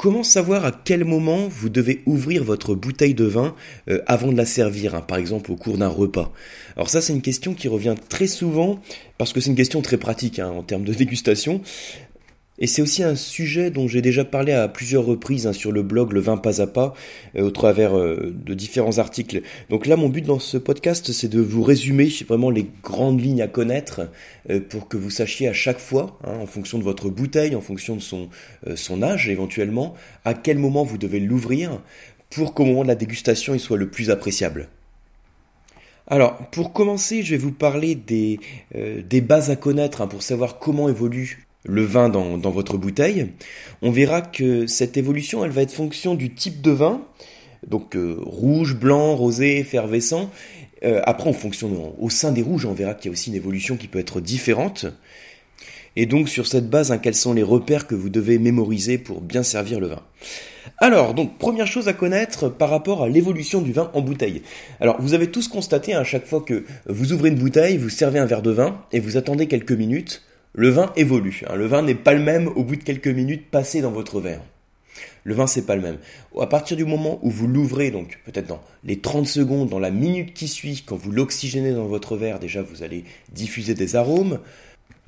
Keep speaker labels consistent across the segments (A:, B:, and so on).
A: comment savoir à quel moment vous devez ouvrir votre bouteille de vin euh, avant de la servir, hein, par exemple au cours d'un repas? Alors ça c'est une question qui revient très souvent parce que c'est une question très pratique hein, en termes de dégustation. Et c'est aussi un sujet dont j'ai déjà parlé à plusieurs reprises hein, sur le blog Le vin pas à pas, euh, au travers euh, de différents articles. Donc là, mon but dans ce podcast, c'est de vous résumer vraiment les grandes lignes à connaître euh, pour que vous sachiez à chaque fois, hein, en fonction de votre bouteille, en fonction de son, son âge éventuellement, à quel moment vous devez l'ouvrir pour qu'au moment de la dégustation, il soit le plus appréciable. Alors, pour commencer, je vais vous parler des, des bases à connaître hein, pour savoir comment évolue le vin dans, votre bouteille, on verra que cette évolution, elle va être fonction du type de vin, donc euh, rouge, blanc, rosé, effervescent. Euh, après, en fonction au sein des rouges, on verra qu'il y a aussi une évolution qui peut être différente. Et donc sur cette base, hein, quels sont les repères que vous devez mémoriser pour bien servir le vin? Alors, donc, première chose à connaître par rapport à l'évolution du vin en bouteille. Alors, vous avez tous constaté hein, à chaque fois que vous ouvrez une bouteille, vous servez un verre de vin et vous attendez quelques minutes, le vin évolue. Hein. Le vin n'est pas le même au bout de quelques minutes passées dans votre verre. Le vin, c'est pas le même. À partir du moment où vous l'ouvrez, donc peut-être dans les 30 secondes, dans la minute qui suit, quand vous l'oxygénez dans votre verre, déjà vous allez diffuser des arômes.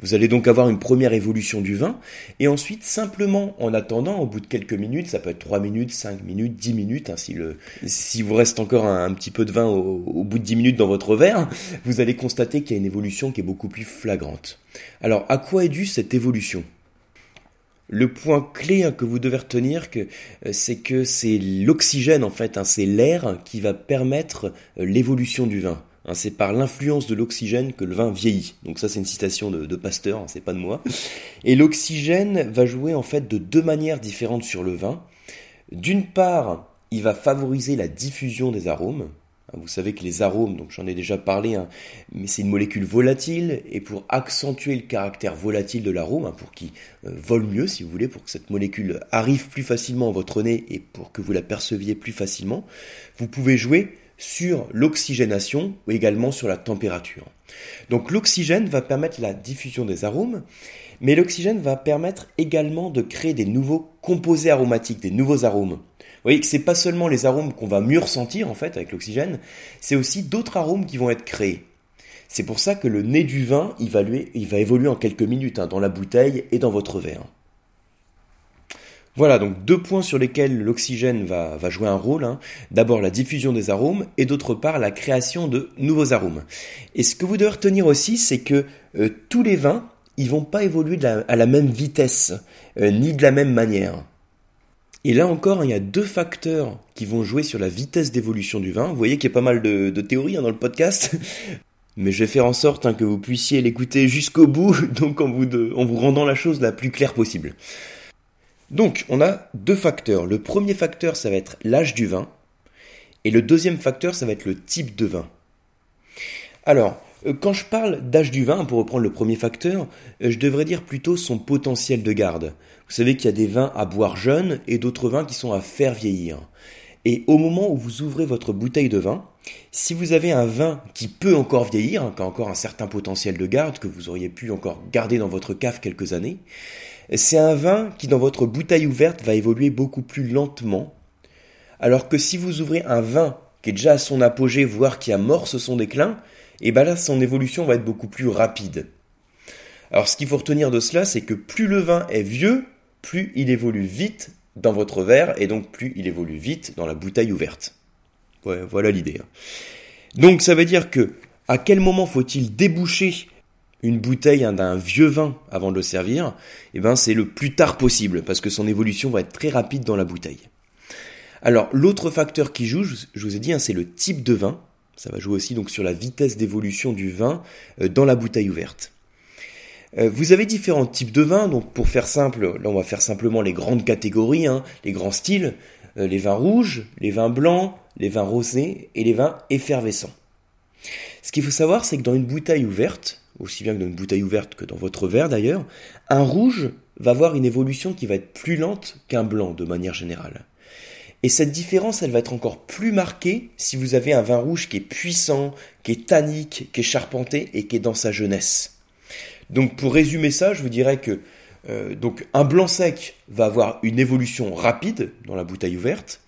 A: Vous allez donc avoir une première évolution du vin, et ensuite, simplement en attendant, au bout de quelques minutes, ça peut être 3 minutes, 5 minutes, 10 minutes, hein, si, vous reste encore un, petit peu de vin au, au, bout de 10 minutes dans votre verre, vous allez constater qu'il y a une évolution qui est beaucoup plus flagrante. Alors, à quoi est due cette évolution? Le point clé hein, que vous devez retenir, euh, c'est que c'est l'oxygène en fait, hein, c'est l'air qui va permettre euh, l'évolution du vin. Hein, c'est par l'influence de l'oxygène que le vin vieillit. Donc ça c'est une citation de, Pasteur, hein, c'est pas de moi. Et l'oxygène va jouer en fait de deux manières différentes sur le vin. D'une part, il va favoriser la diffusion des arômes. Hein, vous savez que les arômes, donc j'en ai déjà parlé, mais c'est une molécule volatile, et pour accentuer le caractère volatile de l'arôme, pour qu'il euh, vole mieux, si vous voulez, pour que cette molécule arrive plus facilement à votre nez et pour que vous la perceviez plus facilement, vous pouvez jouer sur l'oxygénation ou également sur la température. Donc l'oxygène va permettre la diffusion des arômes, mais l'oxygène va permettre également de créer des nouveaux composés aromatiques, des nouveaux arômes. Vous voyez que c'est pas seulement les arômes qu'on va mieux ressentir en fait avec l'oxygène, c'est aussi d'autres arômes qui vont être créés. C'est pour ça que le nez du vin, il va, évoluer en quelques minutes hein, dans la bouteille et dans votre verre. Voilà donc deux points sur lesquels l'oxygène va, jouer un rôle. Hein. D'abord la diffusion des arômes et d'autre part la création de nouveaux arômes. Et ce que vous devez retenir aussi, c'est que euh, tous les vins, ils vont pas évoluer à la même vitesse, euh, ni de la même manière. Et là encore, hein, il y a deux facteurs qui vont jouer sur la vitesse d'évolution du vin. Vous voyez qu'il y a pas mal de, théories hein, dans le podcast. Mais je vais faire en sorte que vous puissiez l'écouter jusqu'au bout, donc en vous rendant la chose la plus claire possible. Donc, on a deux facteurs. Le premier facteur, ça va être l'âge du vin. Et le deuxième facteur, ça va être le type de vin. Alors, euh, quand je parle d'âge du vin, pour reprendre le premier facteur, euh, je devrais dire plutôt son potentiel de garde. Vous savez qu'il y a des vins à boire jeunes et d'autres vins qui sont à faire vieillir. Et au moment où vous ouvrez votre bouteille de vin, si vous avez un vin qui peut encore vieillir, hein, qui a encore un certain potentiel de garde, que vous auriez pu encore garder dans votre cave quelques années, c'est un vin qui dans votre bouteille ouverte va évoluer beaucoup plus lentement, alors que si vous ouvrez un vin qui est déjà à son apogée, voire qui amorce son déclin, et eh bien là son évolution va être beaucoup plus rapide. Alors ce qu'il faut retenir de cela, c'est que plus le vin est vieux, plus il évolue vite dans votre verre, et donc plus il évolue vite dans la bouteille ouverte. voilà l'idée. Hein. Donc ça veut dire que à quel moment faut-il déboucher une bouteille hein, d'un vieux vin avant de le servir, eh ben c'est le plus tard possible parce que son évolution va être très rapide dans la bouteille. Alors l'autre facteur qui joue, je vous ai dit, hein, c'est le type de vin. Ça va jouer aussi donc sur la vitesse d'évolution du vin euh, dans la bouteille ouverte. Euh, vous avez différents types de vins, donc pour faire simple, là on va faire simplement les grandes catégories, hein, les grands styles, euh, les vins rouges, les vins blancs, les vins rosés et les vins effervescents. Ce qu'il faut savoir, c'est que dans une bouteille ouverte, aussi bien que dans une bouteille ouverte que dans votre verre d'ailleurs, un rouge va avoir une évolution qui va être plus lente qu'un blanc de manière générale. Et cette différence, elle va être encore plus marquée si vous avez un vin rouge qui est puissant, qui est tannique, qui est charpenté et qui est dans sa jeunesse. Donc pour résumer ça, je vous dirais que Euh, donc un blanc sec va avoir une évolution rapide dans la bouteille ouverte,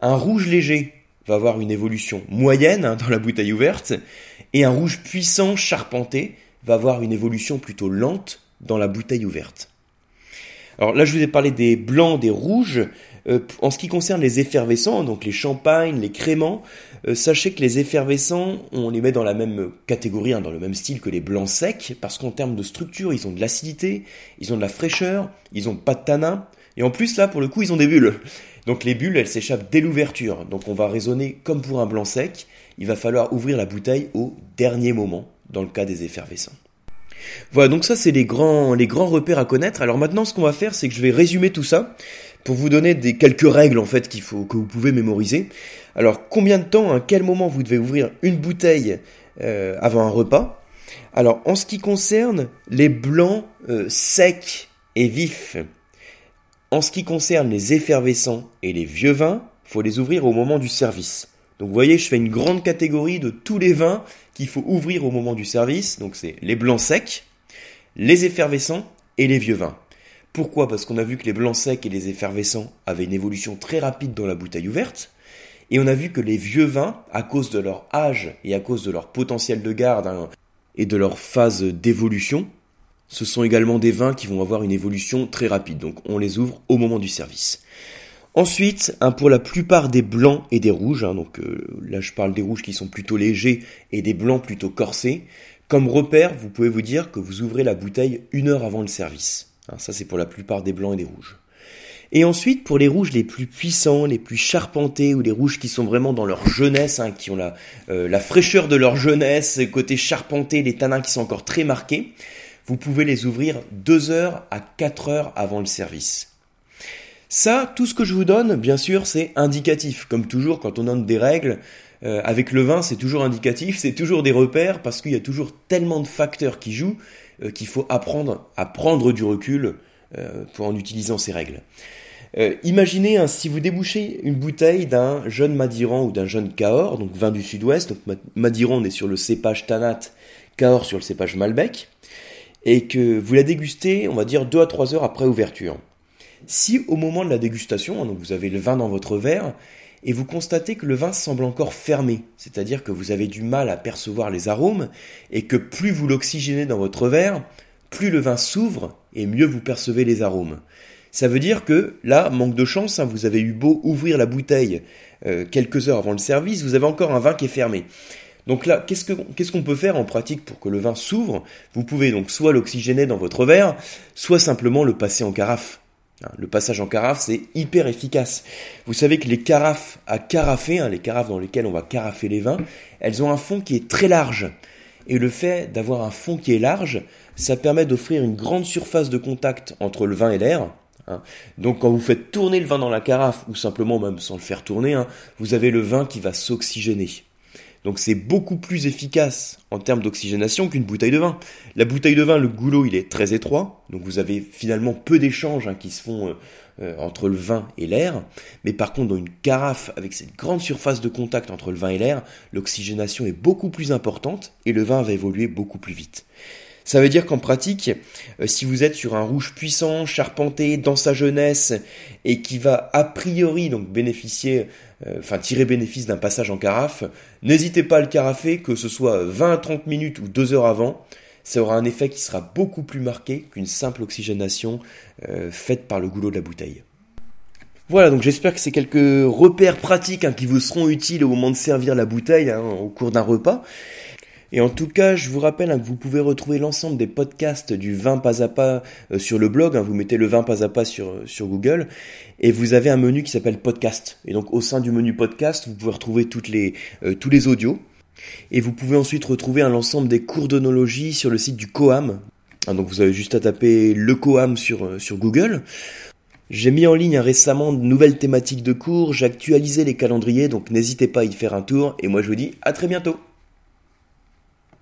A: un rouge léger va avoir une évolution moyenne hein, dans la bouteille ouverte, et un rouge puissant charpenté va avoir une évolution plutôt lente dans la bouteille ouverte. Alors là, je vous ai parlé des blancs, des rouges. Euh, en ce qui concerne les effervescents, donc les champagnes, les créments, euh, sachez que les effervescents, on les met dans la même catégorie, hein, dans le même style que les blancs secs, parce qu'en termes de structure, ils ont de l'acidité, ils ont de la fraîcheur, ils ont pas de tanin, et en plus là, pour le coup, ils ont des bulles. Donc les bulles, elles s'échappent dès l'ouverture. Donc on va raisonner comme pour un blanc sec. Il va falloir ouvrir la bouteille au dernier moment, dans le cas des effervescents. Voilà, donc ça c'est les grands, les grands repères à connaître. Alors maintenant, ce qu'on va faire, c'est que je vais résumer tout ça pour vous donner des quelques règles en fait qu'il faut que vous pouvez mémoriser. Alors combien de temps, à quel moment vous devez ouvrir une bouteille euh, avant un repas? Alors en ce qui concerne les blancs euh, secs et vifs, en ce qui concerne les effervescents et les vieux vins, faut les ouvrir au moment du service. Donc vous voyez, je fais une grande catégorie de tous les vins qu'il faut ouvrir au moment du service. Donc c'est les blancs secs, les effervescents et les vieux vins. Pourquoi? Parce qu'on a vu que les blancs secs et les effervescents avaient une évolution très rapide dans la bouteille ouverte. Et on a vu que les vieux vins, à cause de leur âge et à cause de leur potentiel de garde hein, et de leur phase d'évolution, ce sont également des vins qui vont avoir une évolution très rapide. Donc on les ouvre au moment du service. Ensuite, pour la plupart des blancs et des rouges, hein, donc euh, là je parle des rouges qui sont plutôt légers et des blancs plutôt corsés, comme repère, vous pouvez vous dire que vous ouvrez la bouteille une heure avant le service. Hein, ça, c'est pour la plupart des blancs et des rouges. Et ensuite, pour les rouges les plus puissants, les plus charpentés, ou les rouges qui sont vraiment dans leur jeunesse, hein, qui ont la, euh, la fraîcheur de leur jeunesse, côté charpenté, les tanins qui sont encore très marqués, vous pouvez les ouvrir 2 heures à 4 heures avant le service. Ça, tout ce que je vous donne, bien sûr, c'est indicatif. Comme toujours, quand on donne des règles, euh, avec le vin, c'est toujours indicatif, c'est toujours des repères, parce qu'il y a toujours tellement de facteurs qui jouent euh, qu'il faut apprendre à prendre du recul euh, pour en utilisant ces règles. Imaginez hein, si vous débouchez une bouteille d'un jeune Madiran ou d'un jeune Cahors, donc vin du sud-ouest, donc Madiran on est sur le cépage Tanat, Cahors sur le cépage Malbec, et que vous la dégustez, on va dire 2 à 3 heures après ouverture. Si au moment de la dégustation, hein, donc vous avez le vin dans votre verre, et vous constatez que le vin semble encore fermé, c'est-à-dire que vous avez du mal à percevoir les arômes, et que plus vous l'oxygénez dans votre verre, plus le vin s'ouvre, et mieux vous percevez les arômes. Ça veut dire que là, manque de chance, hein, vous avez eu beau ouvrir la bouteille euh, quelques heures avant le service, vous avez encore un vin qui est fermé. Donc là, qu'est-ce qu'on peut faire en pratique pour que le vin s'ouvre? Vous pouvez donc soit l'oxygéner dans votre verre, soit simplement le passer en carafe. Hein, le passage en carafe, c'est hyper efficace. Vous savez que les carafes à carafer, hein, les carafes dans lesquelles on va carafer les vins, elles ont un fond qui est très large. Et le fait d'avoir un fond qui est large, ça permet d'offrir une grande surface de contact entre le vin et l'air. Hein. Donc quand vous faites tourner le vin dans la carafe, ou simplement même sans le faire tourner, vous avez le vin qui va s'oxygéner. Donc c'est beaucoup plus efficace en termes d'oxygénation qu'une bouteille de vin. La bouteille de vin, le goulot, il est très étroit, donc vous avez finalement peu d'échanges hein, qui se font euh, euh, entre le vin et l'air. Mais par contre, dans une carafe avec cette grande surface de contact entre le vin et l'air, l'oxygénation est beaucoup plus importante et le vin va évoluer beaucoup plus vite. Ça veut dire qu'en pratique, euh, si vous êtes sur un rouge puissant, charpenté, dans sa jeunesse, et qui va a priori donc bénéficier, euh, enfin tirer bénéfice d'un passage en carafe, n'hésitez pas à le carafer, que ce soit 20 à 30 minutes ou 2 heures avant, ça aura un effet qui sera beaucoup plus marqué qu'une simple oxygénation euh, faite par le goulot de la bouteille. Voilà, donc j'espère que c'est quelques repères pratiques hein, qui vous seront utiles au moment de servir la bouteille hein, au cours d'un repas. Et en tout cas, je vous rappelle hein, que vous pouvez retrouver l'ensemble des podcasts du vin pas à pas euh, sur le blog. Hein, vous mettez le vin pas à pas sur, euh, sur Google et vous avez un menu qui s'appelle podcast. Et donc au sein du menu podcast, vous pouvez retrouver toutes les, euh, tous les audios. Et vous pouvez ensuite retrouver l'ensemble des cours d'onologie sur le site du Coam. Hein, donc vous avez juste à taper le Coam sur, sur Google. J'ai mis en ligne récemment de nouvelles thématiques de cours, j'ai actualisé les calendriers, donc n'hésitez pas à y faire un tour, et moi je vous dis à très bientôt